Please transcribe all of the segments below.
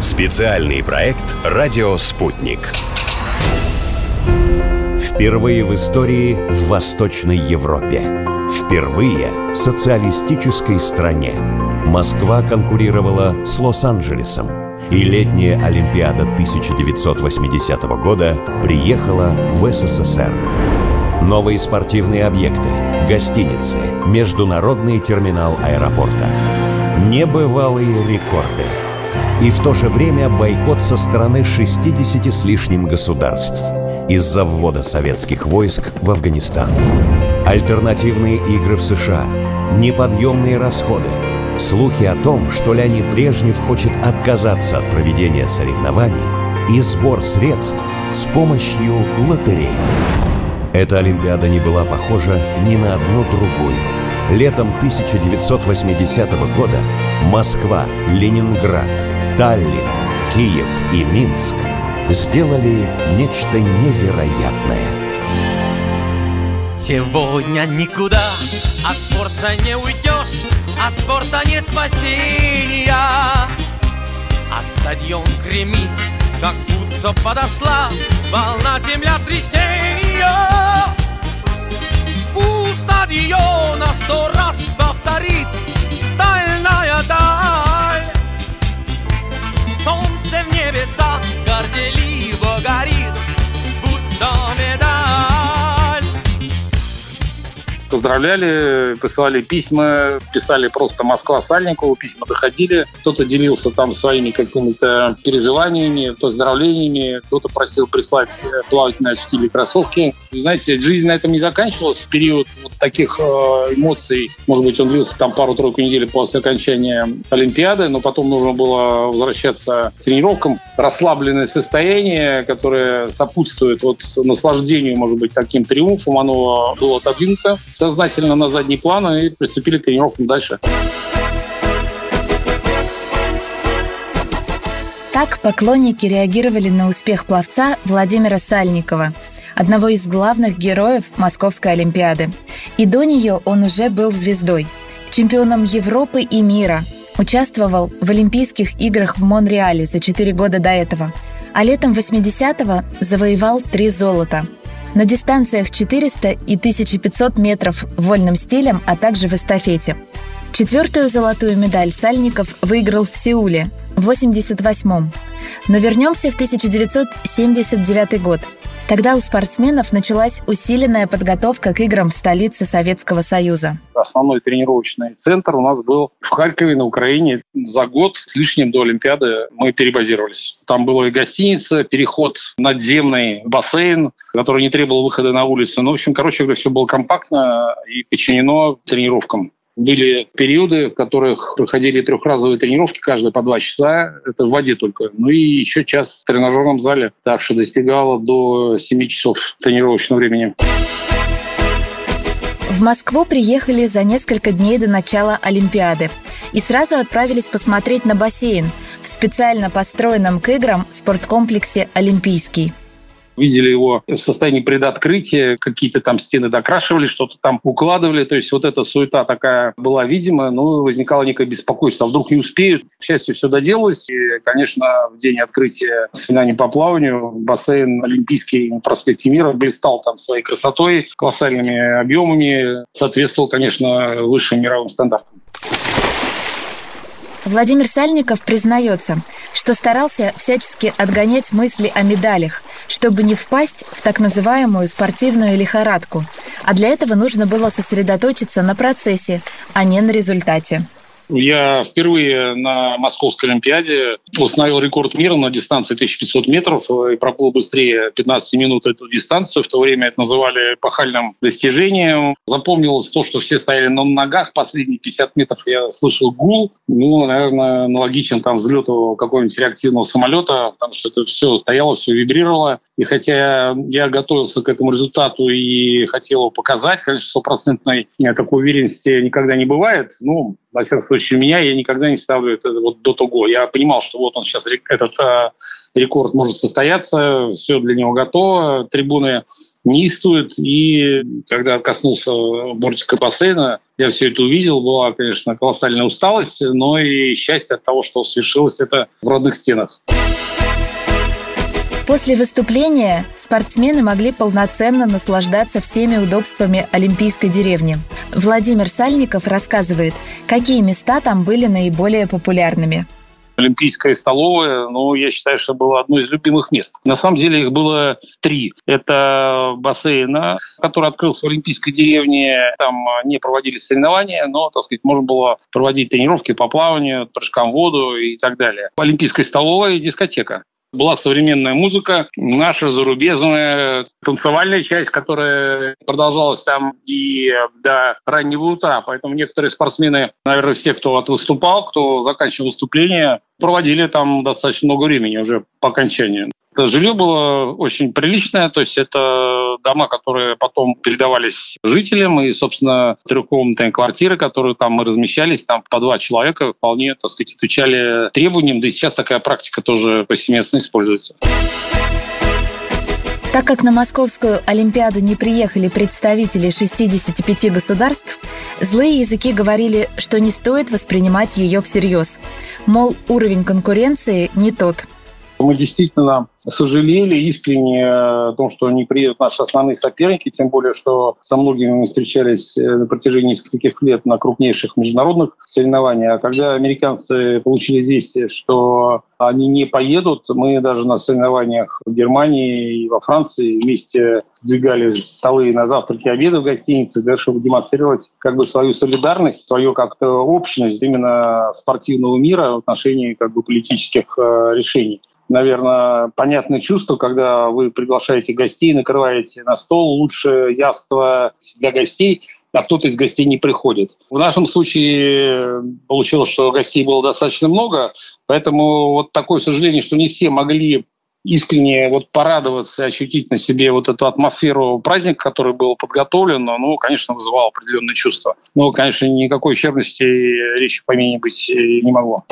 Специальный проект «Радио Спутник». Впервые в истории в Восточной Европе. Впервые в социалистической стране. Москва конкурировала с Лос-Анджелесом. И летняя Олимпиада 1980 года приехала в СССР. Новые спортивные объекты, гостиницы, международный терминал аэропорта. Небывалые рекорды. И в то же время бойкот со стороны 60 с лишним государств – из-за ввода советских войск в Афганистан. Альтернативные игры в США, неподъемные расходы, слухи о том, что Леонид Брежнев хочет отказаться от проведения соревнований и сбор средств с помощью лотереи. Эта Олимпиада не была похожа ни на одну другую. Летом 1980 года Москва, Ленинград, Таллин, Киев и Минск – сделали нечто невероятное. Сегодня никуда от спорта не уйдешь, от спорта нет спасения. А стадион гремит, как будто подошла волна земля трясения. У стадиона сто раз повторит стальная даль. Солнце в небесах горделиво горит, будто медаль. Поздравляли, присылали письма, писали просто Москва Сальникову, письма доходили. Кто-то делился там своими какими-то переживаниями, поздравлениями, кто-то просил прислать плавательные очки или кроссовки. Знаете, жизнь на этом не заканчивалась. В период вот таких э, эмоций, может быть, он длился там пару-тройку недель после окончания Олимпиады, но потом нужно было возвращаться к тренировкам. Расслабленное состояние, которое сопутствует вот наслаждению, может быть, таким триумфом, оно было отодвинуто сознательно на задний план и приступили к тренировкам дальше. Так поклонники реагировали на успех пловца Владимира Сальникова, одного из главных героев Московской Олимпиады. И до нее он уже был звездой, чемпионом Европы и мира, участвовал в Олимпийских играх в Монреале за 4 года до этого, а летом 80-го завоевал три золота – на дистанциях 400 и 1500 метров вольным стилем, а также в эстафете. Четвертую золотую медаль Сальников выиграл в Сеуле в 88-м. Но вернемся в 1979 год – Тогда у спортсменов началась усиленная подготовка к играм в столице Советского Союза. Основной тренировочный центр у нас был в Харькове на Украине. За год с лишним до Олимпиады мы перебазировались. Там была и гостиница, переход надземный бассейн, который не требовал выхода на улицу. Ну, в общем, короче говоря, все было компактно и подчинено тренировкам. Были периоды, в которых проходили трехразовые тренировки, каждые по два часа. Это в воде только. Ну и еще час в тренажерном зале. Так что достигало до 7 часов тренировочного времени. В Москву приехали за несколько дней до начала Олимпиады и сразу отправились посмотреть на бассейн в специально построенном к играм спорткомплексе «Олимпийский» видели его в состоянии предоткрытия, какие-то там стены докрашивали, что-то там укладывали. То есть вот эта суета такая была видима, ну, возникало некое беспокойство. А вдруг не успеют? К счастью, все доделалось. И, конечно, в день открытия соревнований по плаванию бассейн Олимпийский на проспекте Мира блистал там своей красотой, колоссальными объемами, соответствовал, конечно, высшим мировым стандартам. Владимир Сальников признается, что старался всячески отгонять мысли о медалях, чтобы не впасть в так называемую спортивную лихорадку. А для этого нужно было сосредоточиться на процессе, а не на результате. Я впервые на Московской Олимпиаде установил рекорд мира на дистанции 1500 метров и проплыл быстрее 15 минут эту дистанцию. В то время это называли эпохальным достижением. Запомнилось то, что все стояли на ногах. Последние 50 метров я слышал гул. Ну, наверное, аналогичен там взлету какого-нибудь реактивного самолета, потому что это все стояло, все вибрировало. И хотя я готовился к этому результату и хотел его показать, конечно, стопроцентной такой уверенности никогда не бывает. Ну, во всяком случае, меня я никогда не ставлю это вот до того. Я понимал, что вот он сейчас этот э, рекорд может состояться, все для него готово, трибуны неистует. И когда коснулся бортика бассейна, я все это увидел, была, конечно, колоссальная усталость, но и счастье от того, что свершилось это в родных стенах. После выступления спортсмены могли полноценно наслаждаться всеми удобствами Олимпийской деревни. Владимир Сальников рассказывает, какие места там были наиболее популярными. Олимпийская столовая, ну, я считаю, что было одно из любимых мест. На самом деле их было три. Это бассейн, который открылся в Олимпийской деревне. Там не проводились соревнования, но, так сказать, можно было проводить тренировки по плаванию, прыжкам в воду и так далее. Олимпийская столовая и дискотека была современная музыка, наша зарубежная танцевальная часть, которая продолжалась там и до раннего утра. Поэтому некоторые спортсмены, наверное, все, кто выступал, кто заканчивал выступление, проводили там достаточно много времени уже по окончанию. Жилье было очень приличное, то есть это дома, которые потом передавались жителям, и, собственно, трехкомнатные квартиры, которые там мы размещались, там по два человека вполне, так сказать, отвечали требованиям, да и сейчас такая практика тоже повсеместно используется. Так как на Московскую Олимпиаду не приехали представители 65 государств, злые языки говорили, что не стоит воспринимать ее всерьез. Мол, уровень конкуренции не тот – мы действительно сожалели искренне о том, что не приедут наши основные соперники, тем более, что со многими мы встречались э, на протяжении нескольких лет на крупнейших международных соревнованиях. А когда американцы получили известие, что они не поедут, мы даже на соревнованиях в Германии и во Франции вместе сдвигали столы на завтраки, обеды в гостинице, да, чтобы демонстрировать как бы свою солидарность, свою как-то общность именно спортивного мира в отношении как бы политических э, решений наверное, понятное чувство, когда вы приглашаете гостей, накрываете на стол лучшее яство для гостей, а кто-то из гостей не приходит. В нашем случае получилось, что гостей было достаточно много, поэтому вот такое сожаление, что не все могли искренне вот порадоваться, ощутить на себе вот эту атмосферу праздника, который был подготовлен, ну, конечно, вызывал определенные чувства. Но, конечно, никакой ущербности речи по имени быть не могло.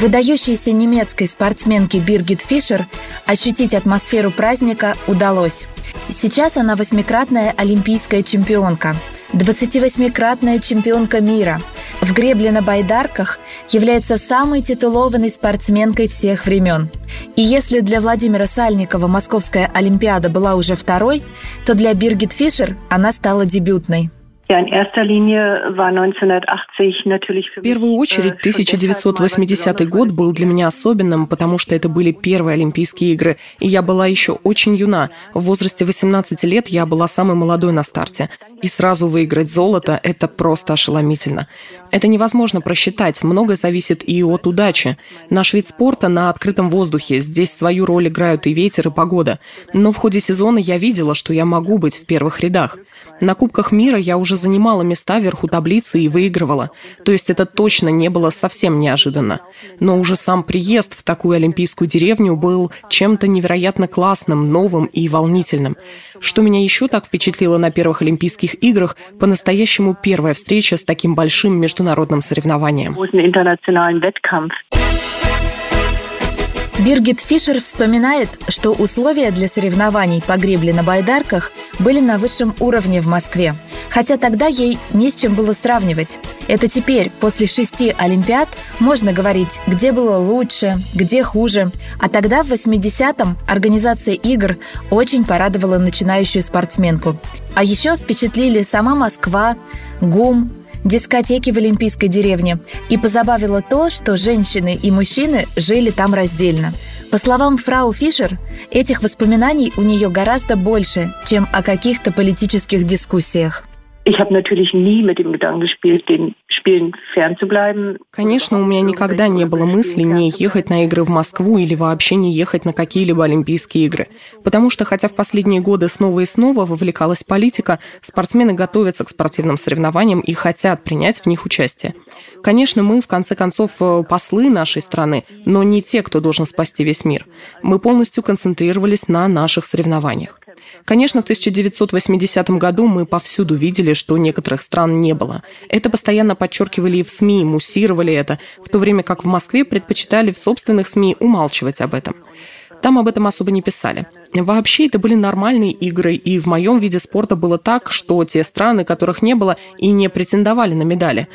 Выдающейся немецкой спортсменке Биргит Фишер ощутить атмосферу праздника удалось. Сейчас она восьмикратная олимпийская чемпионка, 28-кратная чемпионка мира. В гребле на байдарках является самой титулованной спортсменкой всех времен. И если для Владимира Сальникова Московская Олимпиада была уже второй, то для Биргит Фишер она стала дебютной. В первую очередь, 1980 год был для меня особенным, потому что это были первые Олимпийские игры, и я была еще очень юна. В возрасте 18 лет я была самой молодой на старте. И сразу выиграть золото – это просто ошеломительно. Это невозможно просчитать, многое зависит и от удачи. Наш вид спорта на открытом воздухе, здесь свою роль играют и ветер, и погода. Но в ходе сезона я видела, что я могу быть в первых рядах. На Кубках мира я уже занимала места вверху таблицы и выигрывала. То есть это точно не было совсем неожиданно. Но уже сам приезд в такую олимпийскую деревню был чем-то невероятно классным, новым и волнительным. Что меня еще так впечатлило на первых Олимпийских играх, по-настоящему первая встреча с таким большим международным соревнованием. Биргит Фишер вспоминает, что условия для соревнований по гребле на байдарках были на высшем уровне в Москве. Хотя тогда ей не с чем было сравнивать. Это теперь, после шести Олимпиад, можно говорить, где было лучше, где хуже. А тогда, в 80-м, организация игр очень порадовала начинающую спортсменку. А еще впечатлили сама Москва, ГУМ, дискотеки в Олимпийской деревне. И позабавило то, что женщины и мужчины жили там раздельно. По словам фрау Фишер, этих воспоминаний у нее гораздо больше, чем о каких-то политических дискуссиях. Ich habe natürlich nie mit dem Gedanken gespielt, den Spielen fernzubleiben. Конечно, у меня никогда не было мысли не ехать на игры в Москву или вообще не ехать на какие-либо Олимпийские игры. Потому что, хотя в последние годы снова и снова вовлекалась политика, спортсмены готовятся к спортивным соревнованиям и хотят принять в них участие. Конечно, мы, в конце концов, э, послы нашей страны, но не те, кто должен спасти весь мир. Мы полностью концентрировались на наших соревнованиях. Конечно, в 1980 году мы повсюду видели, что некоторых стран не было. Это постоянно подчеркивали и в СМИ, муссировали это, в то время как в Москве предпочитали в собственных СМИ умалчивать об этом. Там об этом особо не писали. Вообще это были нормальные игры, и в моем виде спорта было так, что те страны, которых не было, и не претендовали на медали.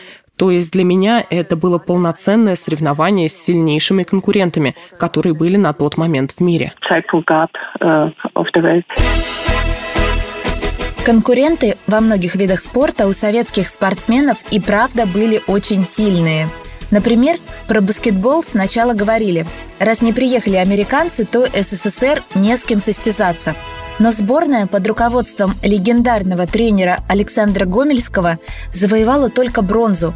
То есть для меня это было полноценное соревнование с сильнейшими конкурентами, которые были на тот момент в мире. Äh, Конкуренты во многих видах спорта у советских спортсменов и правда были очень сильные. Например, про баскетбол сначала говорили, раз не приехали американцы, то СССР не с кем состязаться – но сборная под руководством легендарного тренера Александра Гомельского завоевала только бронзу.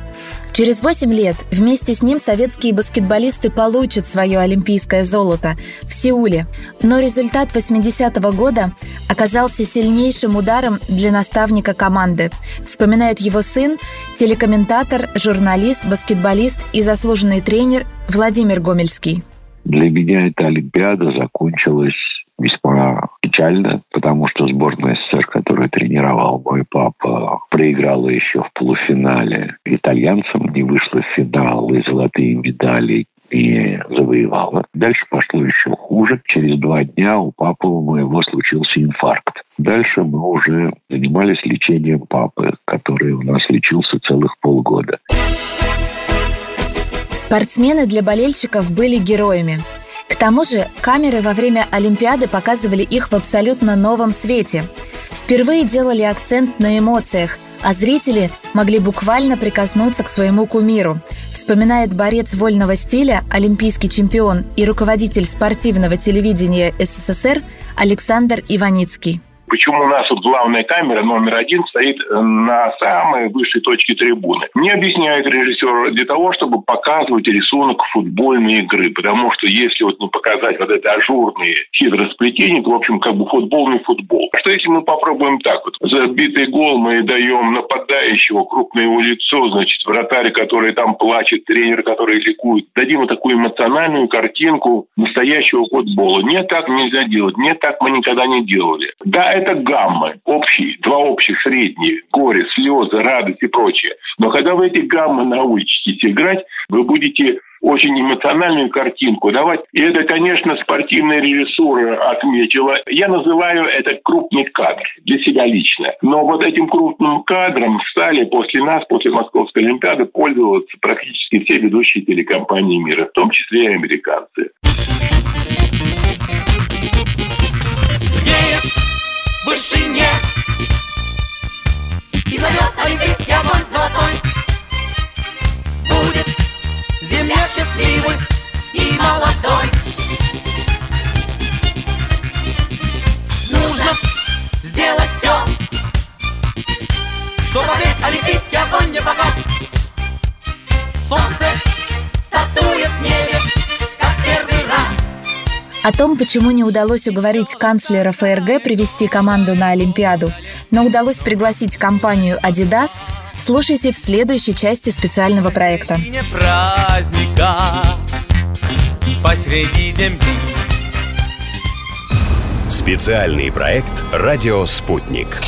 Через 8 лет вместе с ним советские баскетболисты получат свое олимпийское золото в Сеуле. Но результат 80-го года оказался сильнейшим ударом для наставника команды. Вспоминает его сын, телекомментатор, журналист, баскетболист и заслуженный тренер Владимир Гомельский. Для меня эта Олимпиада закончилась весьма печально, потому что сборная СССР, которую тренировал мой папа, проиграла еще в полуфинале итальянцам, не вышла в финал и золотые медали и завоевала. Дальше пошло еще хуже. Через два дня у папы у моего случился инфаркт. Дальше мы уже занимались лечением папы, который у нас лечился целых полгода. Спортсмены для болельщиков были героями. К тому же камеры во время Олимпиады показывали их в абсолютно новом свете. Впервые делали акцент на эмоциях, а зрители могли буквально прикоснуться к своему кумиру, вспоминает борец вольного стиля, олимпийский чемпион и руководитель спортивного телевидения СССР Александр Иваницкий. Почему у нас вот главная камера номер один стоит э, на самой высшей точке трибуны? Не объясняет режиссер для того, чтобы показывать рисунок футбольной игры. Потому что если вот не показать вот это ажурные хитросплетения, то, в общем, как бы футбол не футбол. А что если мы попробуем так вот? Забитый гол мы даем нападающего, крупное его лицо, значит, вратарь, который там плачет, тренер, который ликует. Дадим вот такую эмоциональную картинку настоящего футбола. Нет, так нельзя делать. Нет, так мы никогда не делали. Да, это гаммы общие, два общих средние, горе, слезы, радость и прочее. Но когда вы эти гаммы научитесь играть, вы будете очень эмоциональную картинку давать. И это, конечно, спортивная режиссура отметила. Я называю это крупный кадр для себя лично. Но вот этим крупным кадром стали после нас, после Московской Олимпиады, пользоваться практически все ведущие телекомпании мира, в том числе и американцы. вышине о том, почему не удалось уговорить канцлера ФРГ привести команду на Олимпиаду, но удалось пригласить компанию Adidas, слушайте в следующей части специального проекта. посреди земли. Специальный проект «Радио Спутник».